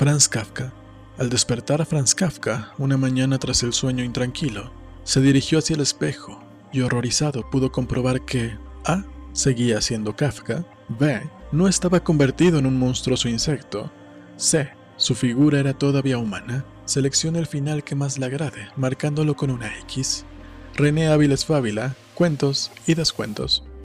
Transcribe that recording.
Franz Kafka. Al despertar a Franz Kafka, una mañana tras el sueño intranquilo, se dirigió hacia el espejo y horrorizado pudo comprobar que A. seguía siendo Kafka, B. no estaba convertido en un monstruoso insecto, C. su figura era todavía humana. Selecciona el final que más le agrade, marcándolo con una X. René Áviles Fábila, cuentos y descuentos.